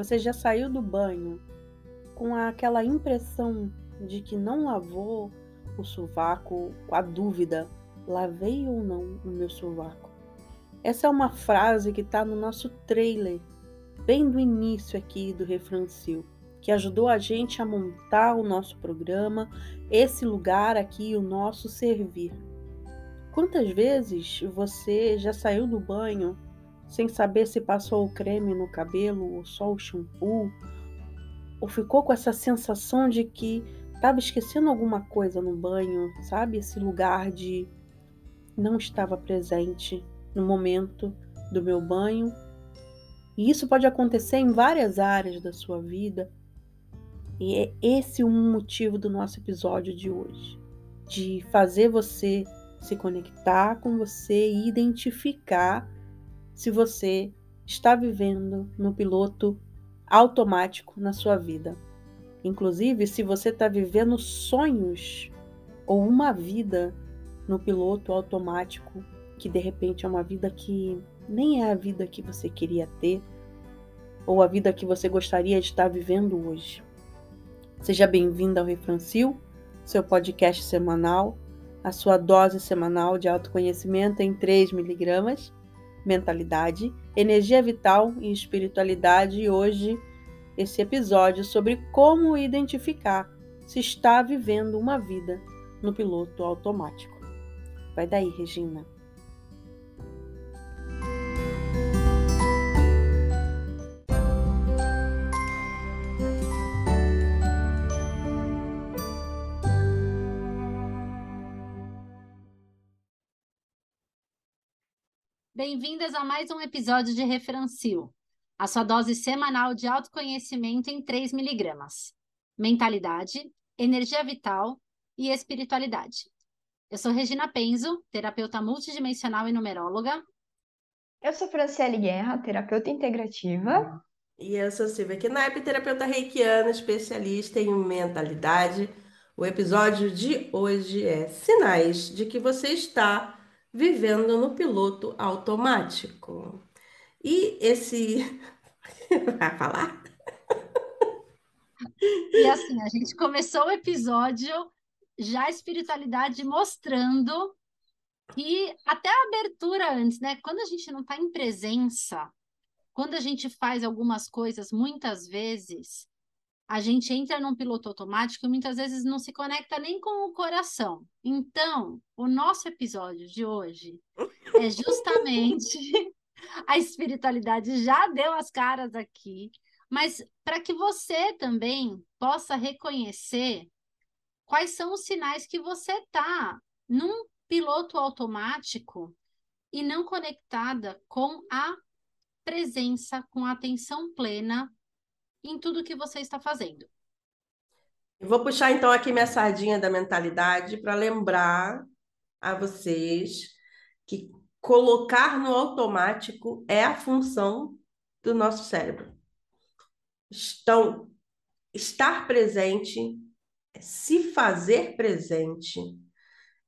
Você já saiu do banho com aquela impressão de que não lavou o sovaco, a dúvida: lavei ou não o meu sovaco? Essa é uma frase que está no nosso trailer, bem do início aqui do Refrancil, que ajudou a gente a montar o nosso programa, esse lugar aqui, o nosso servir. Quantas vezes você já saiu do banho sem saber se passou o creme no cabelo ou só o shampoo, ou ficou com essa sensação de que estava esquecendo alguma coisa no banho, sabe? Esse lugar de não estava presente no momento do meu banho. E isso pode acontecer em várias áreas da sua vida. E é esse um motivo do nosso episódio de hoje, de fazer você se conectar com você e identificar se você está vivendo no piloto automático na sua vida. Inclusive, se você está vivendo sonhos ou uma vida no piloto automático, que de repente é uma vida que nem é a vida que você queria ter, ou a vida que você gostaria de estar vivendo hoje. Seja bem-vindo ao Refrancil, seu podcast semanal, a sua dose semanal de autoconhecimento em 3 miligramas mentalidade, energia vital e espiritualidade. E hoje, esse episódio sobre como identificar se está vivendo uma vida no piloto automático. Vai daí, Regina. Bem-vindas a mais um episódio de Referencil, a sua dose semanal de autoconhecimento em 3 miligramas. Mentalidade, energia vital e espiritualidade. Eu sou Regina Penzo, terapeuta multidimensional e numeróloga. Eu sou Franciele Guerra, terapeuta integrativa. E eu sou Silvia Knaip, terapeuta reikiana, especialista em mentalidade. O episódio de hoje é Sinais de que você está vivendo no piloto automático. E esse. Vai falar? E assim, a gente começou o episódio já a espiritualidade mostrando que até a abertura antes, né? Quando a gente não está em presença, quando a gente faz algumas coisas muitas vezes, a gente entra num piloto automático e muitas vezes não se conecta nem com o coração. Então, o nosso episódio de hoje é justamente a espiritualidade já deu as caras aqui, mas para que você também possa reconhecer quais são os sinais que você está num piloto automático e não conectada com a presença, com a atenção plena em tudo que você está fazendo. Eu vou puxar então aqui minha sardinha da mentalidade para lembrar a vocês que colocar no automático é a função do nosso cérebro. Então, estar presente, se fazer presente,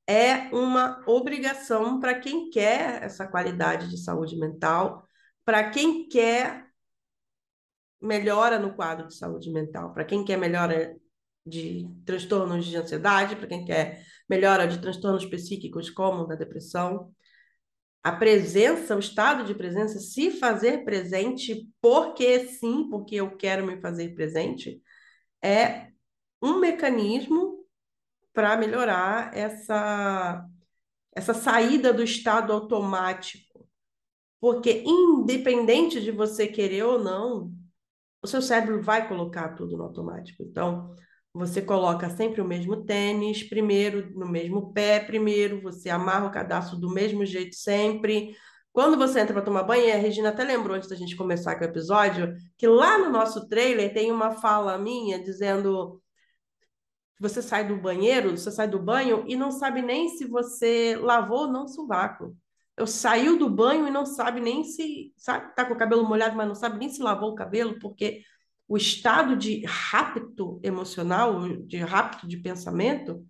é uma obrigação para quem quer essa qualidade de saúde mental, para quem quer melhora no quadro de saúde mental. Para quem quer melhora de transtornos de ansiedade, para quem quer melhora de transtornos psíquicos, como da depressão. A presença, o estado de presença, se fazer presente, porque sim, porque eu quero me fazer presente, é um mecanismo para melhorar essa, essa saída do estado automático. Porque, independente de você querer ou não, o seu cérebro vai colocar tudo no automático. Então, você coloca sempre o mesmo tênis, primeiro, no mesmo pé, primeiro, você amarra o cadastro do mesmo jeito sempre. Quando você entra para tomar banho, a Regina até lembrou antes da gente começar com o episódio, que lá no nosso trailer tem uma fala minha dizendo você sai do banheiro, você sai do banho e não sabe nem se você lavou ou não o sovaco. Eu saiu do banho e não sabe nem se, sabe, tá com o cabelo molhado, mas não sabe nem se lavou o cabelo, porque o estado de rapto emocional, de rapto de pensamento,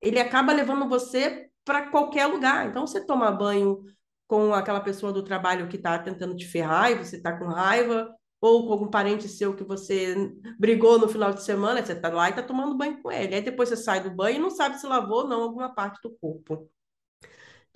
ele acaba levando você para qualquer lugar. Então, você toma banho com aquela pessoa do trabalho que está tentando te ferrar e você está com raiva, ou com algum parente seu que você brigou no final de semana, você está lá e está tomando banho com ele. Aí depois você sai do banho e não sabe se lavou ou não alguma parte do corpo.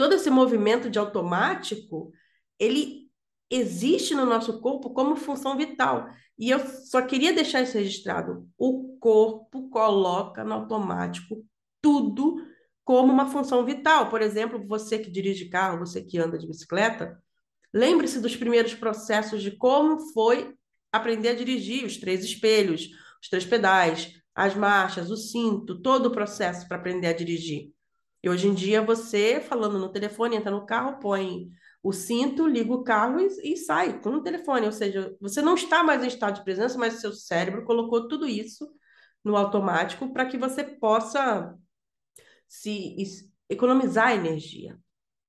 Todo esse movimento de automático, ele existe no nosso corpo como função vital. E eu só queria deixar isso registrado. O corpo coloca no automático tudo como uma função vital. Por exemplo, você que dirige carro, você que anda de bicicleta, lembre-se dos primeiros processos de como foi aprender a dirigir, os três espelhos, os três pedais, as marchas, o cinto, todo o processo para aprender a dirigir. E hoje em dia você, falando no telefone, entra no carro, põe o cinto, liga o carro e, e sai com o telefone. Ou seja, você não está mais em estado de presença, mas seu cérebro colocou tudo isso no automático para que você possa se economizar energia.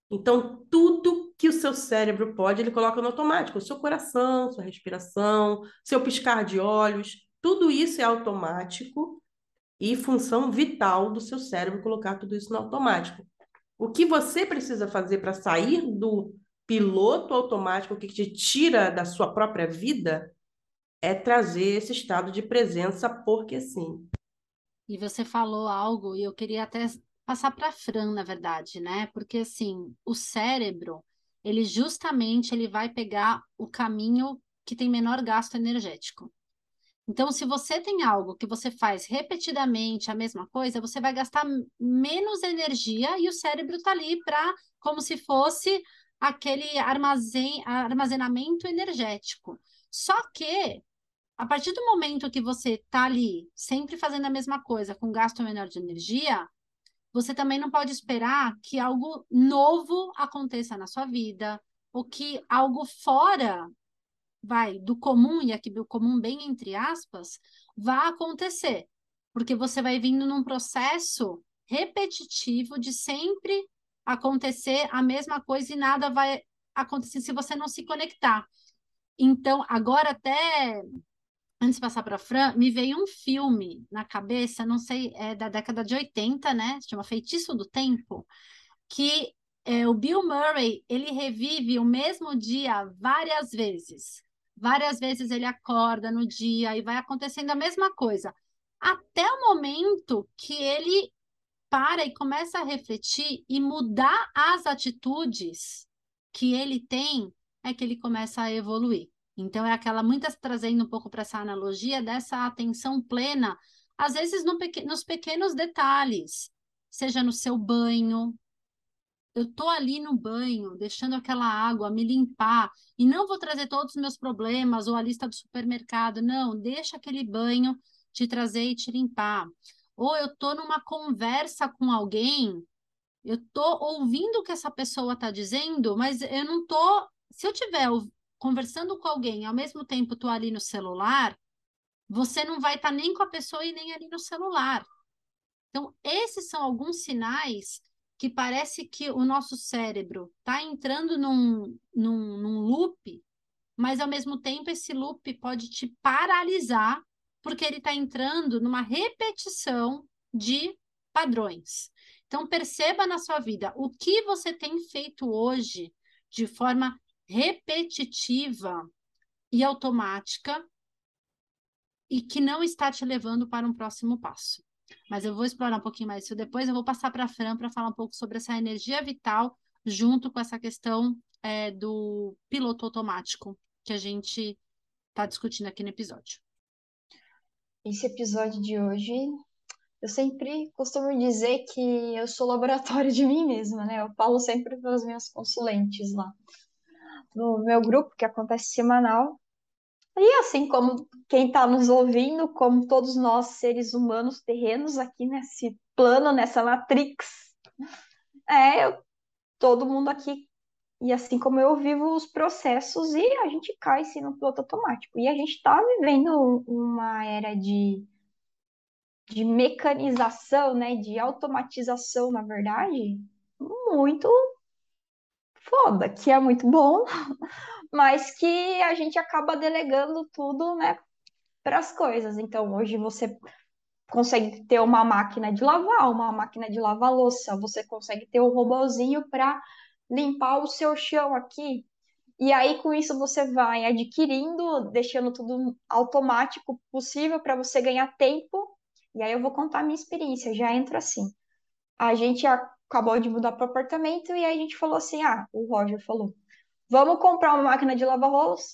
Então, tudo que o seu cérebro pode, ele coloca no automático. O seu coração, sua respiração, seu piscar de olhos, tudo isso é automático e função vital do seu cérebro colocar tudo isso no automático. O que você precisa fazer para sair do piloto automático que te tira da sua própria vida é trazer esse estado de presença, porque sim. E você falou algo, e eu queria até passar para Fran, na verdade, né? Porque assim, o cérebro, ele justamente ele vai pegar o caminho que tem menor gasto energético. Então, se você tem algo que você faz repetidamente a mesma coisa, você vai gastar menos energia e o cérebro está ali para como se fosse aquele armazen, armazenamento energético. Só que, a partir do momento que você está ali, sempre fazendo a mesma coisa, com gasto menor de energia, você também não pode esperar que algo novo aconteça na sua vida, ou que algo fora vai do comum, e aqui do comum bem entre aspas, vá acontecer. Porque você vai vindo num processo repetitivo de sempre acontecer a mesma coisa e nada vai acontecer se você não se conectar. Então, agora até antes de passar para Fran, me veio um filme na cabeça, não sei, é da década de 80, né? Chama Feitiço do Tempo, que é, o Bill Murray, ele revive o mesmo dia várias vezes. Várias vezes ele acorda no dia e vai acontecendo a mesma coisa. Até o momento que ele para e começa a refletir e mudar as atitudes que ele tem, é que ele começa a evoluir. Então, é aquela, muitas trazendo um pouco para essa analogia dessa atenção plena, às vezes no nos pequenos detalhes, seja no seu banho. Eu estou ali no banho, deixando aquela água me limpar, e não vou trazer todos os meus problemas ou a lista do supermercado, não, deixa aquele banho te trazer e te limpar ou eu estou numa conversa com alguém, eu estou ouvindo o que essa pessoa está dizendo, mas eu não estou. Se eu estiver conversando com alguém ao mesmo tempo estou ali no celular, você não vai estar tá nem com a pessoa e nem ali no celular. Então, esses são alguns sinais que parece que o nosso cérebro está entrando num, num, num loop, mas ao mesmo tempo esse loop pode te paralisar porque ele está entrando numa repetição de padrões. Então, perceba na sua vida o que você tem feito hoje de forma repetitiva e automática e que não está te levando para um próximo passo. Mas eu vou explorar um pouquinho mais isso depois. Eu vou passar para a Fran para falar um pouco sobre essa energia vital junto com essa questão é, do piloto automático que a gente está discutindo aqui no episódio esse episódio de hoje, eu sempre costumo dizer que eu sou laboratório de mim mesma, né? Eu falo sempre para os meus consulentes lá no meu grupo, que acontece semanal. E assim como quem está nos ouvindo, como todos nós seres humanos terrenos aqui nesse plano, nessa matrix, é, eu, todo mundo aqui e assim como eu vivo os processos e a gente cai sim no piloto automático. E a gente está vivendo uma era de, de mecanização, né, de automatização, na verdade, muito foda, que é muito bom, mas que a gente acaba delegando tudo, né, para as coisas. Então, hoje você consegue ter uma máquina de lavar, uma máquina de lavar louça, você consegue ter um robozinho para limpar o seu chão aqui. E aí, com isso, você vai adquirindo, deixando tudo automático possível para você ganhar tempo. E aí eu vou contar a minha experiência, já entro assim. A gente acabou de mudar para o apartamento e aí a gente falou assim: ah, o Roger falou, vamos comprar uma máquina de lavar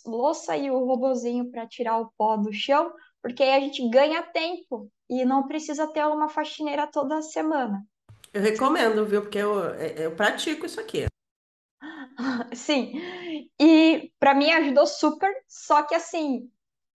louça e o robozinho para tirar o pó do chão, porque aí a gente ganha tempo e não precisa ter uma faxineira toda semana. Eu recomendo, viu? Porque eu, eu pratico isso aqui. Sim. E para mim ajudou super, só que assim,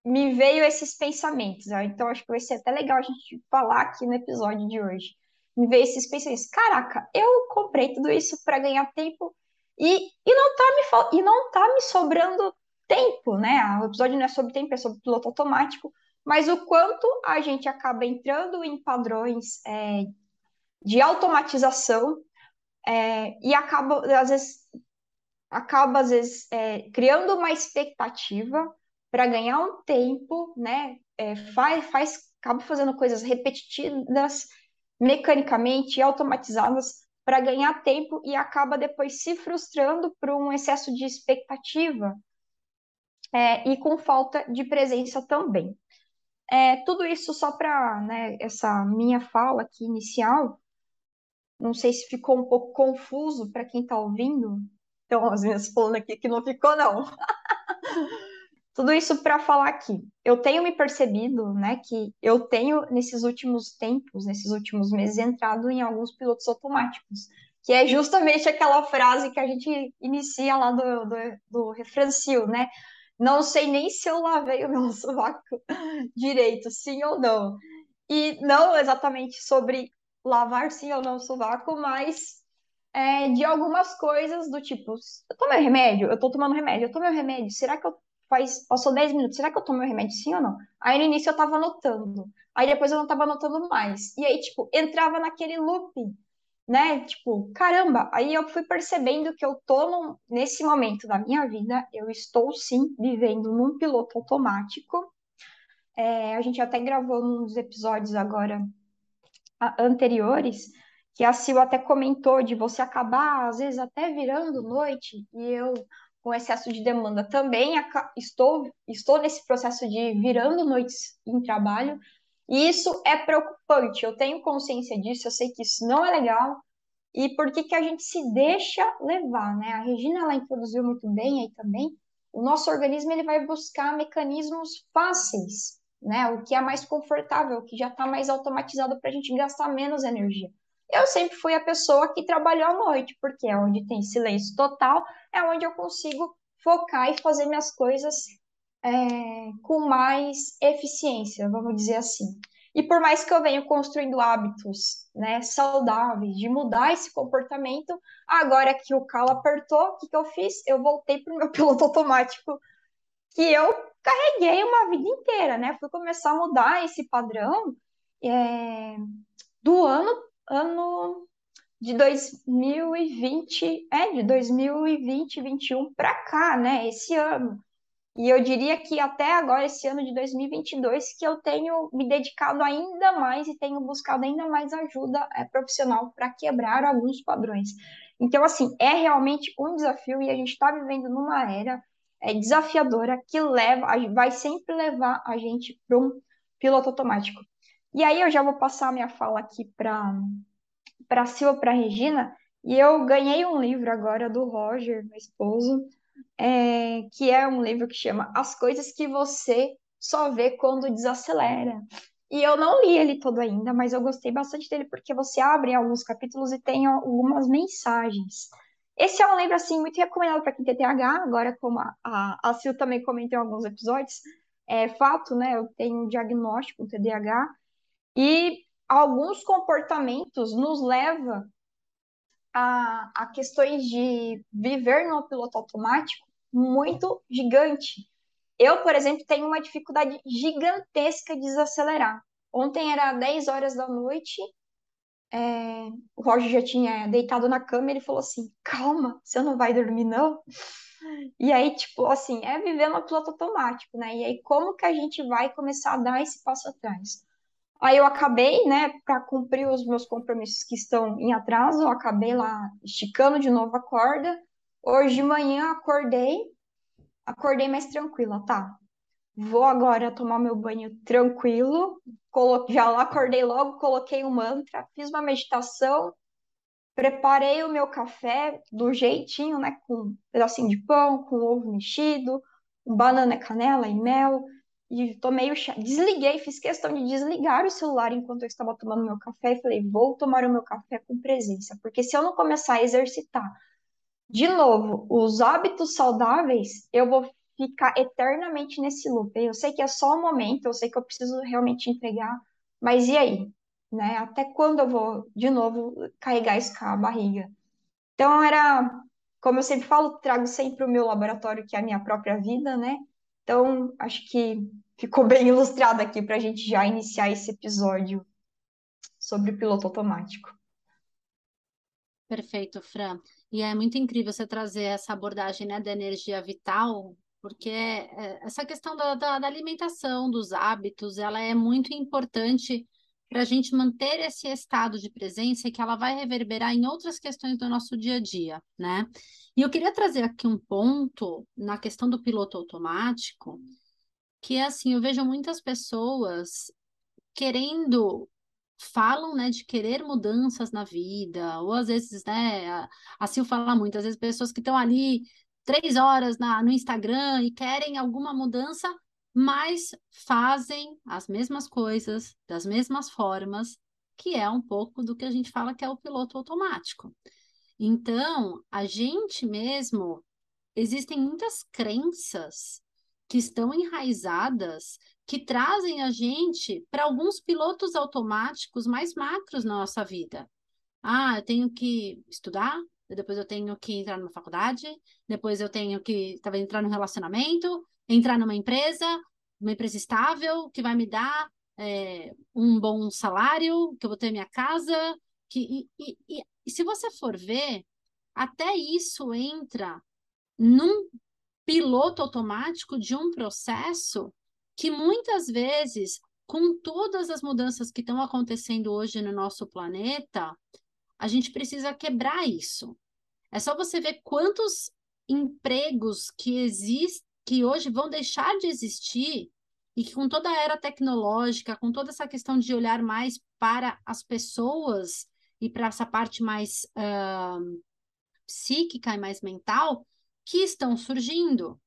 me veio esses pensamentos. Né? Então acho que vai ser até legal a gente falar aqui no episódio de hoje. Me veio esses pensamentos. Caraca, eu comprei tudo isso para ganhar tempo e, e, não tá me, e não tá me sobrando tempo, né? O episódio não é sobre tempo, é sobre piloto automático, mas o quanto a gente acaba entrando em padrões é, de automatização é, e acaba, às vezes, acaba, às vezes, é, criando uma expectativa para ganhar um tempo, né? É, faz, faz, acaba fazendo coisas repetitivas, mecanicamente, automatizadas, para ganhar tempo e acaba depois se frustrando por um excesso de expectativa é, e com falta de presença também. É, tudo isso só para né, essa minha fala aqui inicial. Não sei se ficou um pouco confuso para quem está ouvindo. Então, as minhas falando aqui que não ficou, não. Tudo isso para falar que eu tenho me percebido, né, que eu tenho nesses últimos tempos, nesses últimos meses, entrado em alguns pilotos automáticos, que é justamente aquela frase que a gente inicia lá do, do, do refrancio, né? Não sei nem se eu lavei o meu sovaco direito, sim ou não. E não exatamente sobre lavar sim ou não o sovaco, mas é, de algumas coisas do tipo, eu tomei remédio, eu tô tomando remédio, eu tomei remédio, será que eu faz, passou 10 minutos, será que eu tomei o remédio sim ou não? Aí no início eu tava anotando, aí depois eu não tava anotando mais. E aí, tipo, entrava naquele looping, né? Tipo, caramba, aí eu fui percebendo que eu tô num, nesse momento da minha vida, eu estou sim vivendo num piloto automático. É, a gente até gravou nos episódios agora anteriores, que a Sil até comentou de você acabar, às vezes, até virando noite, e eu com excesso de demanda também estou, estou nesse processo de virando noites em trabalho, e isso é preocupante. Eu tenho consciência disso, eu sei que isso não é legal, e por que que a gente se deixa levar, né? A Regina, ela introduziu muito bem aí também, o nosso organismo ele vai buscar mecanismos fáceis, né? O que é mais confortável, o que já está mais automatizado para a gente gastar menos energia. Eu sempre fui a pessoa que trabalhou à noite, porque é onde tem silêncio total, é onde eu consigo focar e fazer minhas coisas é, com mais eficiência, vamos dizer assim. E por mais que eu venha construindo hábitos né, saudáveis de mudar esse comportamento, agora que o calo apertou, o que, que eu fiz? Eu voltei para o meu piloto automático que eu carreguei uma vida inteira, né? Fui começar a mudar esse padrão é, do ano ano de 2020, é, de 2020, 2021 para cá, né, esse ano. E eu diria que até agora, esse ano de 2022, que eu tenho me dedicado ainda mais e tenho buscado ainda mais ajuda é, profissional para quebrar alguns padrões. Então, assim, é realmente um desafio e a gente está vivendo numa era é, desafiadora que leva, vai sempre levar a gente para um piloto automático. E aí eu já vou passar a minha fala aqui para para Silva, para Regina, e eu ganhei um livro agora do Roger, meu esposo, é, que é um livro que chama As Coisas que Você Só Vê Quando Desacelera. E eu não li ele todo ainda, mas eu gostei bastante dele porque você abre alguns capítulos e tem algumas mensagens. Esse é um livro, assim, muito recomendado para quem tem TH, agora como a, a, a Sil também comentou em alguns episódios, é fato, né, eu tenho um diagnóstico, um TDAH, e alguns comportamentos nos leva a, a questões de viver no piloto automático muito gigante. Eu, por exemplo, tenho uma dificuldade gigantesca de desacelerar. Ontem era 10 horas da noite, é, o Roger já tinha deitado na cama e ele falou assim: calma, você não vai dormir, não? E aí, tipo, assim, é viver no piloto automático, né? E aí, como que a gente vai começar a dar esse passo atrás? Aí eu acabei, né, para cumprir os meus compromissos que estão em atraso, eu acabei lá esticando de novo a corda. Hoje de manhã acordei acordei mais tranquila, tá? Vou agora tomar meu banho tranquilo. Colo... Já lá acordei logo, coloquei um mantra, fiz uma meditação, preparei o meu café do jeitinho, né? Com um pedacinho de pão, com ovo mexido, banana, canela e mel. E chá. Desliguei, fiz questão de desligar o celular enquanto eu estava tomando meu café e falei: vou tomar o meu café com presença. Porque se eu não começar a exercitar de novo os hábitos saudáveis, eu vou ficar eternamente nesse loop. Eu sei que é só um momento, eu sei que eu preciso realmente entregar, mas e aí? Né? Até quando eu vou, de novo, carregar isso a barriga? Então, era, como eu sempre falo, trago sempre o meu laboratório, que é a minha própria vida, né? Então, acho que ficou bem ilustrado aqui para a gente já iniciar esse episódio sobre o piloto automático. Perfeito, Fran. E é muito incrível você trazer essa abordagem né, da energia vital porque é, essa questão da, da, da, alimentação, dos hábitos, ela é muito importante para a gente manter esse estado de presença e que ela vai reverberar em outras questões do nosso dia a dia, né? E eu queria trazer aqui um ponto na questão do piloto automático, que é assim, eu vejo muitas pessoas querendo falam, né, de querer mudanças na vida, ou às vezes, né, a, a Sil fala muito, às vezes pessoas que estão ali três horas na, no Instagram e querem alguma mudança, mas fazem as mesmas coisas, das mesmas formas, que é um pouco do que a gente fala que é o piloto automático. Então, a gente mesmo, existem muitas crenças que estão enraizadas que trazem a gente para alguns pilotos automáticos mais macros na nossa vida. Ah, eu tenho que estudar, depois eu tenho que entrar numa faculdade, depois eu tenho que talvez entrar num relacionamento, entrar numa empresa, uma empresa estável, que vai me dar é, um bom salário, que eu vou ter minha casa, que, e, e, e, se você for ver, até isso entra num piloto automático de um processo que muitas vezes, com todas as mudanças que estão acontecendo hoje no nosso planeta, a gente precisa quebrar isso. É só você ver quantos empregos que existem, que hoje vão deixar de existir e que com toda a era tecnológica, com toda essa questão de olhar mais para as pessoas e para essa parte mais uh, psíquica e mais mental, que estão surgindo.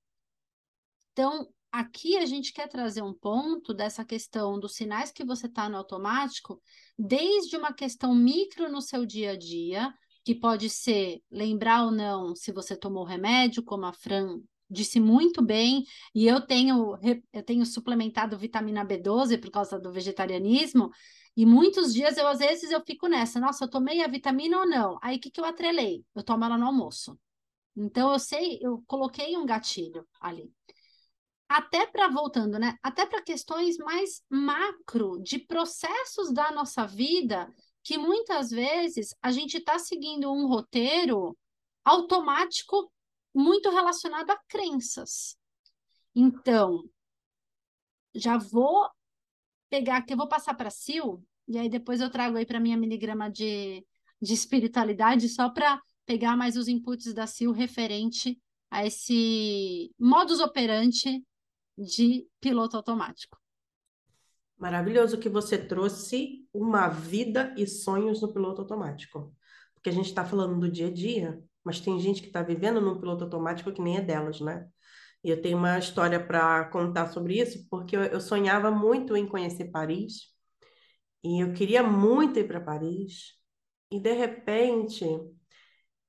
Então, aqui a gente quer trazer um ponto dessa questão dos sinais que você está no automático, desde uma questão micro no seu dia a dia, que pode ser lembrar ou não se você tomou remédio, como a Fran disse muito bem, e eu tenho, eu tenho suplementado vitamina B12 por causa do vegetarianismo, e muitos dias eu, às vezes, eu fico nessa, nossa, eu tomei a vitamina ou não? Aí, o que, que eu atrelei? Eu tomo ela no almoço. Então, eu sei, eu coloquei um gatilho ali. Até para, voltando, né? Até para questões mais macro, de processos da nossa vida, que muitas vezes a gente está seguindo um roteiro automático muito relacionado a crenças. Então, já vou pegar aqui, eu vou passar para a Sil, e aí depois eu trago aí para minha miligrama de, de espiritualidade, só para pegar mais os inputs da Sil referente a esse modus operandi de piloto automático. Maravilhoso que você trouxe uma vida e sonhos no piloto automático. Porque a gente está falando do dia a dia, mas tem gente que está vivendo num piloto automático que nem é delas, né? E eu tenho uma história para contar sobre isso, porque eu, sonhava muito em conhecer Paris, e eu queria muito ir para Paris, e de repente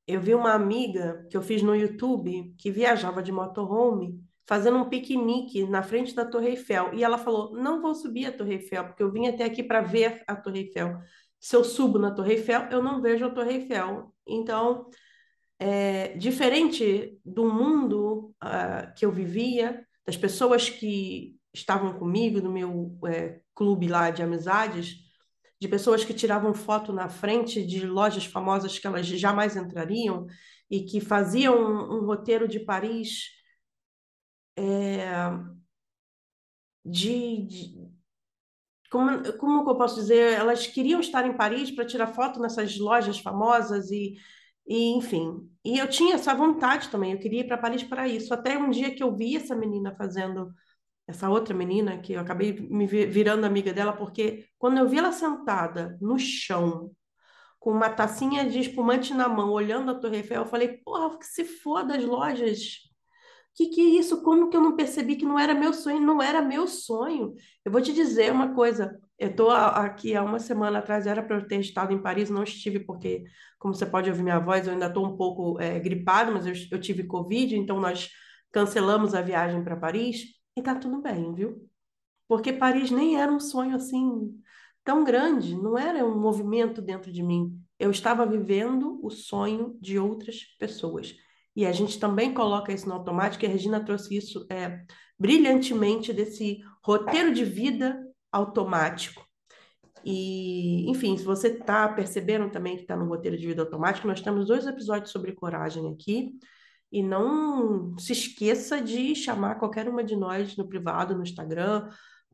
eu vi uma amiga que eu fiz no YouTube que viajava de motorhome fazendo um piquenique na frente da Torre Eiffel. E ela falou: Não vou subir a Torre Eiffel, porque eu vim até aqui para ver a Torre Eiffel. Se eu subo na Torre Eiffel, eu não vejo a Torre Eiffel. Então, é, diferente do mundo uh, que eu vivia, das pessoas que estavam comigo no meu é, clube lá de amizades, de pessoas que tiravam foto na frente de lojas famosas que elas jamais entrariam e que faziam um, um roteiro de Paris é, de, de como, como eu posso dizer, elas queriam estar em Paris para tirar foto nessas lojas famosas e, E, enfim, e eu tinha essa vontade também, eu queria ir para Paris para isso. Até um dia que eu vi essa menina fazendo, essa outra menina, que eu acabei me virando amiga dela, porque quando eu vi ela sentada no chão, com uma tacinha de espumante na mão, olhando a Torre Eiffel, eu falei, porra, que se foda as lojas. Que que é isso? Como que eu não percebi que não era meu sonho? Não era meu sonho. Eu vou te dizer uma coisa. Eu estou aqui há uma semana atrás, era para eu ter estado em Paris, não estive porque, como você pode ouvir minha voz, eu ainda estou um pouco é, gripado, mas eu, eu tive Covid, então nós cancelamos a viagem para Paris e tá tudo bem, viu? Porque Paris nem era um sonho assim tão grande, não era um movimento dentro de mim. Eu estava vivendo o sonho de outras pessoas. E a gente também coloca isso no automático, e a Regina trouxe isso é, brilhantemente desse roteiro de vida automático. E, enfim, se você está percebendo também que está no roteiro de vida automático, nós temos dois episódios sobre coragem aqui. E não se esqueça de chamar qualquer uma de nós no privado, no Instagram,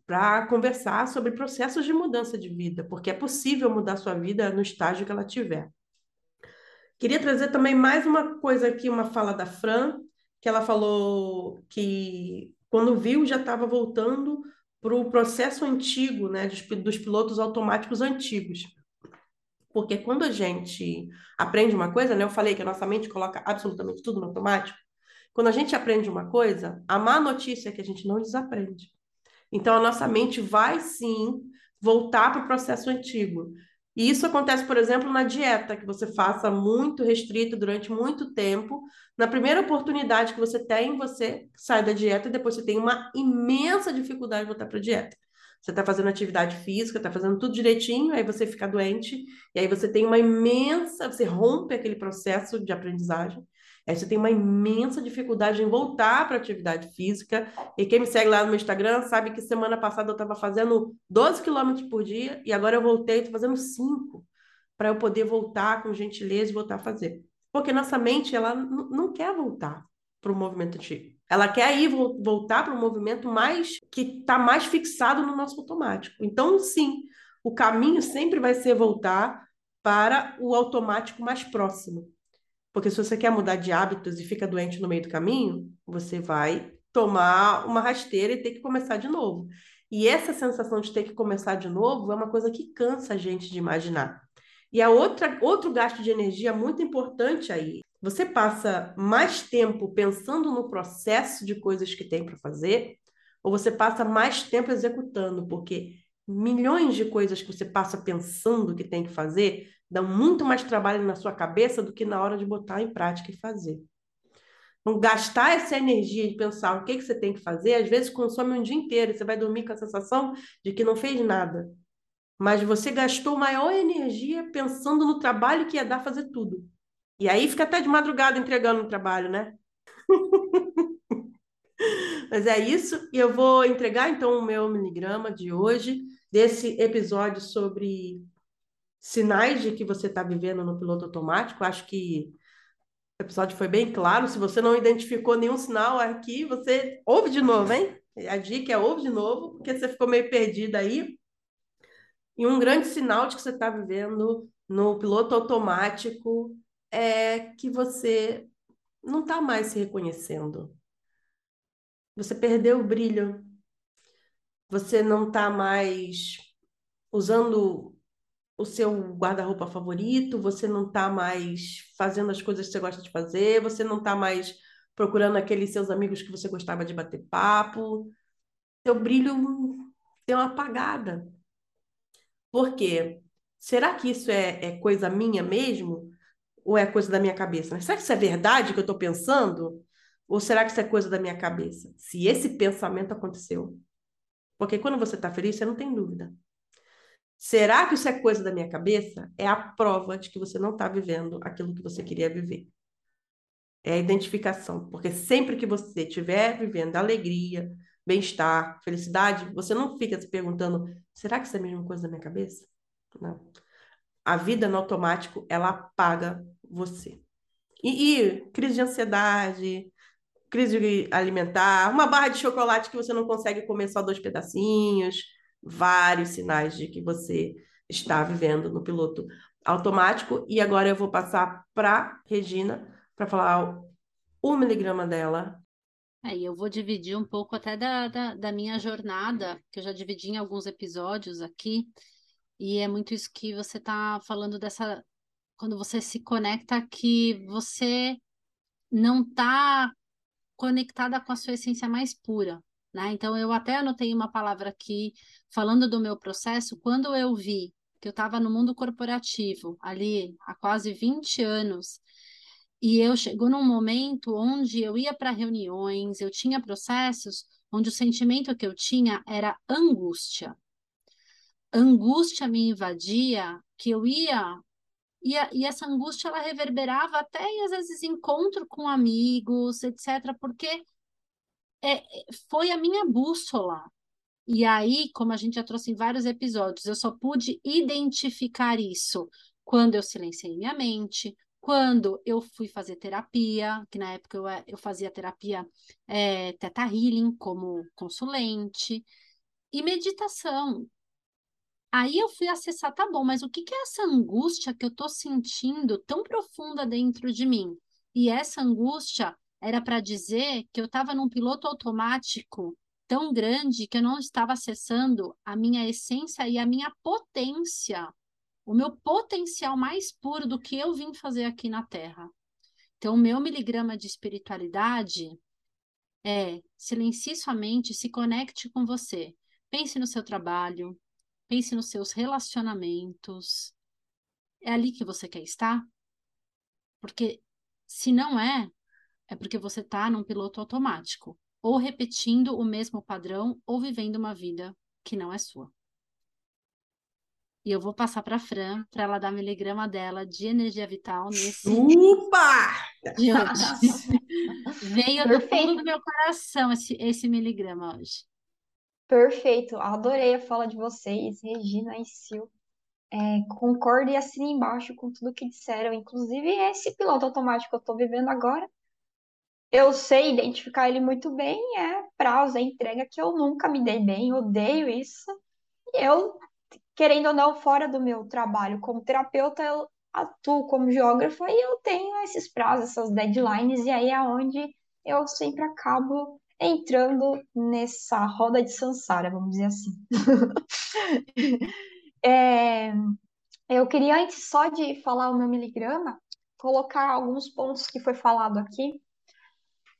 para conversar sobre processos de mudança de vida, porque é possível mudar sua vida no estágio que ela tiver. Queria trazer também mais uma coisa aqui, uma fala da Fran, que ela falou que quando viu já estava voltando para o processo antigo, né, dos, dos pilotos automáticos antigos. Porque quando a gente aprende uma coisa, né, eu falei que a nossa mente coloca absolutamente tudo no automático. Quando a gente aprende uma coisa, a má notícia é que a gente não desaprende. Então, a nossa mente vai sim voltar para o processo antigo. E isso acontece, por exemplo, na dieta, que você faça muito restrito durante muito tempo. Na primeira oportunidade que você tem, você sai da dieta e depois você tem uma imensa dificuldade de voltar para a dieta. Você está fazendo atividade física, está fazendo tudo direitinho, aí você fica doente, e aí você tem uma imensa, você rompe aquele processo de aprendizagem. Aí você tem uma imensa dificuldade em voltar para atividade física. E quem me segue lá no meu Instagram sabe que semana passada eu estava fazendo 12 quilômetros por dia e agora eu voltei, estou fazendo 5 para eu poder voltar com gentileza e voltar a fazer. Porque nossa mente, ela não quer voltar para o movimento antigo. Ela quer ir voltar para um movimento mais que está mais fixado no nosso automático. Então, sim, o caminho sempre vai ser voltar para o automático mais próximo. Porque se você quer mudar de hábitos e fica doente no meio do caminho, você vai tomar uma rasteira e ter que começar de novo. E essa sensação de ter que começar de novo é uma coisa que cansa a gente de imaginar. E a outra, outro gasto de energia muito importante aí. Você passa mais tempo pensando no processo de coisas que tem para fazer, ou você passa mais tempo executando, porque milhões de coisas que você passa pensando que tem que fazer dão muito mais trabalho na sua cabeça do que na hora de botar em prática e fazer. Então, gastar essa energia de pensar o que, que você tem que fazer, às vezes consome um dia inteiro você vai dormir com a sensação de que não fez nada. Mas você gastou maior energia pensando no trabalho que ia dar fazer tudo. E aí fica até de madrugada entregando o trabalho, né? Mas é isso, e eu vou entregar então o meu miligrama de hoje, desse episódio sobre sinais de que você está vivendo no piloto automático. Acho que o episódio foi bem claro. Se você não identificou nenhum sinal aqui, você ouve de novo, hein? A dica é ouve de novo, porque você ficou meio perdida aí. E um grande sinal de que você está vivendo no piloto automático é que você não está mais se reconhecendo. Você perdeu o brilho. Você não está mais usando o seu guarda-roupa favorito, você não está mais fazendo as coisas que você gosta de fazer, você não está mais procurando aqueles seus amigos que você gostava de bater papo. Seu brilho deu uma apagada. Por quê? Será que isso é, é coisa minha mesmo? Ou é coisa da minha cabeça? Será que isso é verdade que eu estou pensando? Ou será que isso é coisa da minha cabeça? Se esse pensamento aconteceu. Porque quando você está feliz, você não tem dúvida. Será que isso é coisa da minha cabeça? É a prova de que você não está vivendo aquilo que você queria viver. É a identificação, porque sempre que você estiver vivendo alegria, bem-estar, felicidade, você não fica se perguntando: será que isso é a mesma coisa da minha cabeça? Não. A vida no automático, ela apaga você. E, e crise de ansiedade, crise alimentar, uma barra de chocolate que você não consegue comer só dois pedacinhos vários sinais de que você está vivendo no piloto automático. E agora eu vou passar para Regina para falar o miligrama dela. É, e eu vou dividir um pouco até da, da, da minha jornada, que eu já dividi em alguns episódios aqui, e é muito isso que você está falando dessa. Quando você se conecta, que você não está conectada com a sua essência mais pura. Né? Então, eu até anotei uma palavra aqui, falando do meu processo, quando eu vi que eu estava no mundo corporativo, ali há quase 20 anos, e eu chegou num momento onde eu ia para reuniões, eu tinha processos onde o sentimento que eu tinha era angústia. Angústia me invadia, que eu ia e, a, e, essa angústia ela reverberava até às vezes encontro com amigos, etc, porque é, foi a minha bússola. E aí, como a gente já trouxe em vários episódios, eu só pude identificar isso quando eu silenciei minha mente, quando eu fui fazer terapia, que na época eu, eu fazia terapia é, Teta Healing como consulente, e meditação. Aí eu fui acessar, tá bom, mas o que, que é essa angústia que eu tô sentindo tão profunda dentro de mim? E essa angústia era para dizer que eu estava num piloto automático tão grande que eu não estava acessando a minha essência e a minha potência, o meu potencial mais puro do que eu vim fazer aqui na Terra. Então, o meu miligrama de espiritualidade é silencie sua mente, se conecte com você. Pense no seu trabalho, pense nos seus relacionamentos. É ali que você quer estar? Porque se não é, é porque você está num piloto automático, ou repetindo o mesmo padrão, ou vivendo uma vida que não é sua. E eu vou passar para a Fran para ela dar miligrama dela de energia vital nesse. Upa! De hoje. Veio Perfeito. do fundo do meu coração esse, esse miligrama hoje. Perfeito, adorei a fala de vocês, Regina e Sil. É, concordo e assino embaixo com tudo que disseram, inclusive esse piloto automático que eu estou vivendo agora eu sei identificar ele muito bem, é prazo, é entrega que eu nunca me dei bem, odeio isso. E eu, querendo ou não, fora do meu trabalho como terapeuta, eu atuo como geógrafa e eu tenho esses prazos, essas deadlines, e aí é onde eu sempre acabo entrando nessa roda de Sansara, vamos dizer assim. é, eu queria, antes só de falar o meu miligrama, colocar alguns pontos que foi falado aqui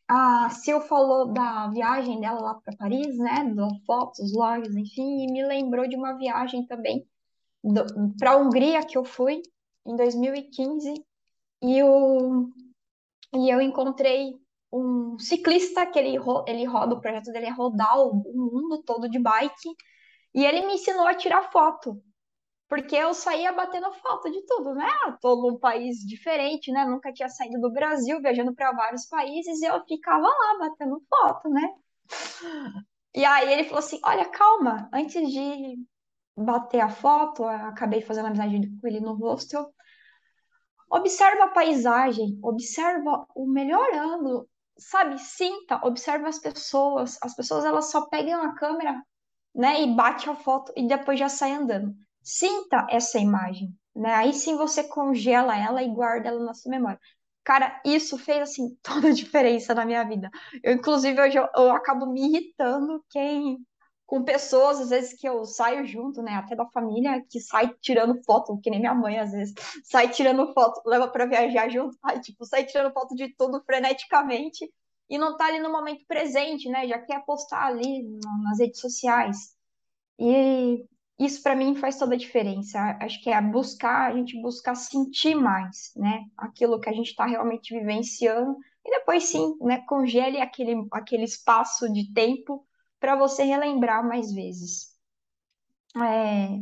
a Sil falou da viagem dela lá para Paris, né? Das fotos, logs, enfim, e me lembrou de uma viagem também para a Hungria que eu fui em 2015 e, eu, e eu encontrei um ciclista que ele, ele roda, o projeto dele é rodar o, o mundo todo de bike e ele me ensinou a tirar foto porque eu saía batendo foto de tudo, né? Tô num país diferente, né? Nunca tinha saído do Brasil, viajando para vários países, e eu ficava lá batendo foto, né? E aí ele falou assim: Olha, calma, antes de bater a foto, acabei fazendo amizade com ele no hostel. Observa a paisagem, observa o melhor ângulo, sabe? Sinta, observa as pessoas. As pessoas elas só pegam a câmera, né? E bate a foto e depois já sai andando. Sinta essa imagem, né? Aí sim você congela ela e guarda ela na sua memória. Cara, isso fez assim toda a diferença na minha vida. Eu, inclusive, hoje eu, eu acabo me irritando quem com pessoas, às vezes, que eu saio junto, né? Até da família, que sai tirando foto, que nem minha mãe, às vezes, sai tirando foto, leva para viajar junto, aí, tipo, sai tirando foto de tudo freneticamente e não tá ali no momento presente, né? Já quer postar ali nas redes sociais. E isso para mim faz toda a diferença. Acho que é buscar, a gente buscar sentir mais, né? Aquilo que a gente está realmente vivenciando. E depois sim, né? Congele aquele, aquele espaço de tempo para você relembrar mais vezes. É...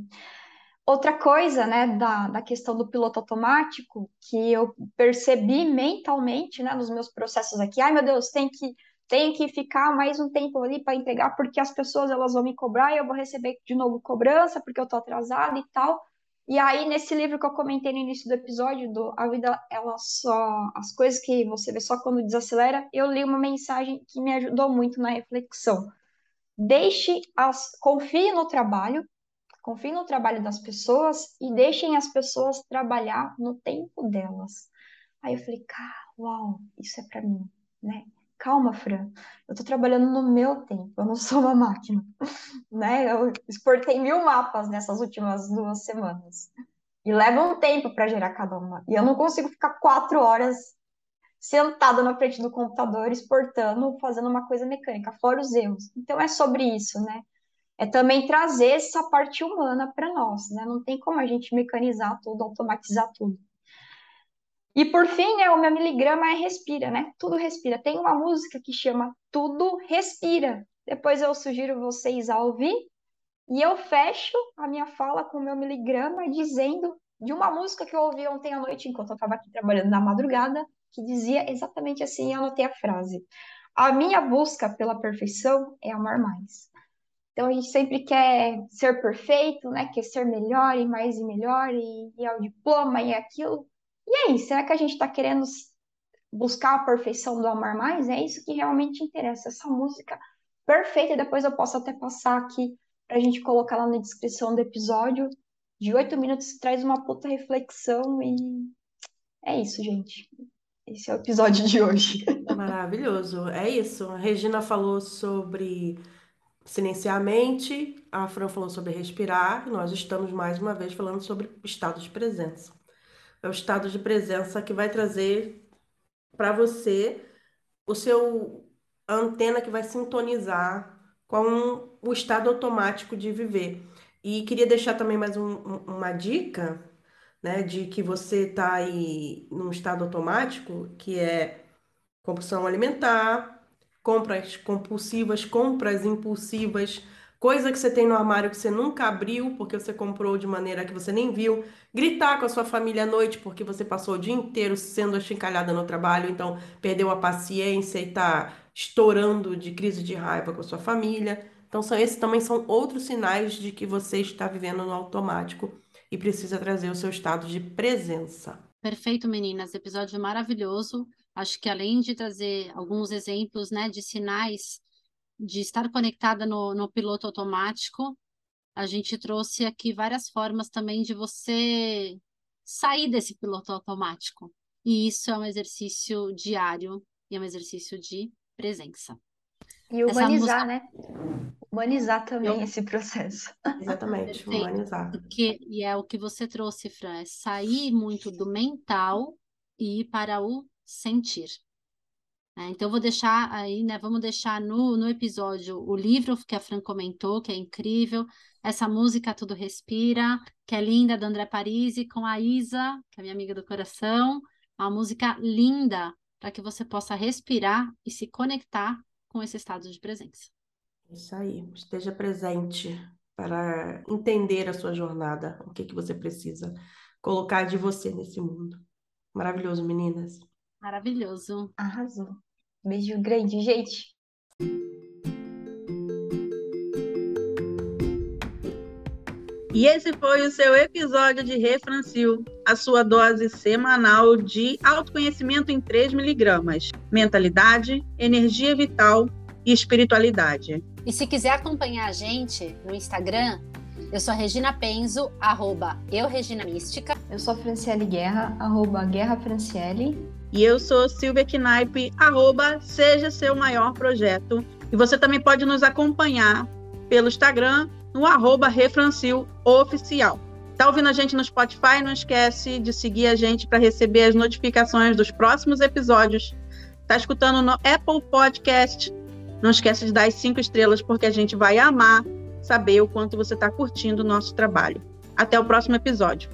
Outra coisa, né, da, da questão do piloto automático, que eu percebi mentalmente, né, nos meus processos aqui, ai meu Deus, tem que tenho que ficar mais um tempo ali para entregar, porque as pessoas elas vão me cobrar e eu vou receber de novo cobrança, porque eu estou atrasada e tal. E aí, nesse livro que eu comentei no início do episódio, do A Vida, ela só. As coisas que você vê só quando desacelera, eu li uma mensagem que me ajudou muito na reflexão. Deixe as. Confie no trabalho, confiem no trabalho das pessoas e deixem as pessoas trabalhar no tempo delas. Aí eu falei, cara, uau, isso é para mim, né? Calma, Fran, eu tô trabalhando no meu tempo, eu não sou uma máquina, né? Eu exportei mil mapas nessas últimas duas semanas. E leva um tempo para gerar cada uma. E eu não consigo ficar quatro horas sentada na frente do computador, exportando, fazendo uma coisa mecânica, fora os erros. Então é sobre isso, né? É também trazer essa parte humana para nós, né? Não tem como a gente mecanizar tudo, automatizar tudo. E por fim, né, o meu miligrama é respira, né? Tudo respira. Tem uma música que chama Tudo Respira. Depois eu sugiro vocês a ouvir. E eu fecho a minha fala com o meu miligrama dizendo de uma música que eu ouvi ontem à noite enquanto eu estava aqui trabalhando na madrugada, que dizia exatamente assim, eu anotei a frase. A minha busca pela perfeição é amar mais. Então a gente sempre quer ser perfeito, né? Quer ser melhor e mais e melhor, e, e é o diploma e é aquilo. E aí, será que a gente está querendo buscar a perfeição do amar mais? É isso que realmente interessa. Essa música perfeita, depois eu posso até passar aqui para a gente colocar lá na descrição do episódio. De oito minutos traz uma puta reflexão e é isso, gente. Esse é o episódio de hoje. Maravilhoso. É isso. A Regina falou sobre silenciar a mente, a Fran falou sobre respirar, e nós estamos mais uma vez falando sobre estado de presença. É o estado de presença que vai trazer para você o seu a antena que vai sintonizar com o estado automático de viver. E queria deixar também mais um, uma dica, né, de que você está aí num estado automático, que é compulsão alimentar, compras compulsivas, compras impulsivas, coisa que você tem no armário que você nunca abriu porque você comprou de maneira que você nem viu, gritar com a sua família à noite porque você passou o dia inteiro sendo achincalhada no trabalho, então perdeu a paciência e está estourando de crise de raiva com a sua família. Então, são, esses também são outros sinais de que você está vivendo no automático e precisa trazer o seu estado de presença. Perfeito, meninas. Episódio maravilhoso. Acho que além de trazer alguns exemplos né, de sinais de estar conectada no, no piloto automático, a gente trouxe aqui várias formas também de você sair desse piloto automático. E isso é um exercício diário e é um exercício de presença. E humanizar, música... né? Humanizar também Eu... esse processo. Exatamente, Perfeito. humanizar. Porque, e é o que você trouxe, Fran, é sair muito do mental e ir para o sentir. É, então, eu vou deixar aí, né? Vamos deixar no, no episódio o livro que a Fran comentou, que é incrível, essa música Tudo Respira, que é linda, da André Parisi, com a Isa, que é minha amiga do coração, uma música linda para que você possa respirar e se conectar com esse estado de presença. Isso aí, esteja presente para entender a sua jornada, o que, que você precisa colocar de você nesse mundo. Maravilhoso, meninas. Maravilhoso. Arrasou. Beijo grande, gente. E esse foi o seu episódio de Refrancil, a sua dose semanal de autoconhecimento em 3 miligramas, mentalidade, energia vital e espiritualidade. E se quiser acompanhar a gente no Instagram, eu sou a Regina Penzo, arroba eu Regina Mística. Eu sou a Franciele Guerra, arroba Guerra Franciele. E eu sou Silvia Knaipe, arroba Seja Seu Maior Projeto. E você também pode nos acompanhar pelo Instagram, no arroba Refrancil Oficial. Tá ouvindo a gente no Spotify? Não esquece de seguir a gente para receber as notificações dos próximos episódios. Tá escutando no Apple Podcast? Não esquece de dar as cinco estrelas, porque a gente vai amar saber o quanto você está curtindo o nosso trabalho. Até o próximo episódio.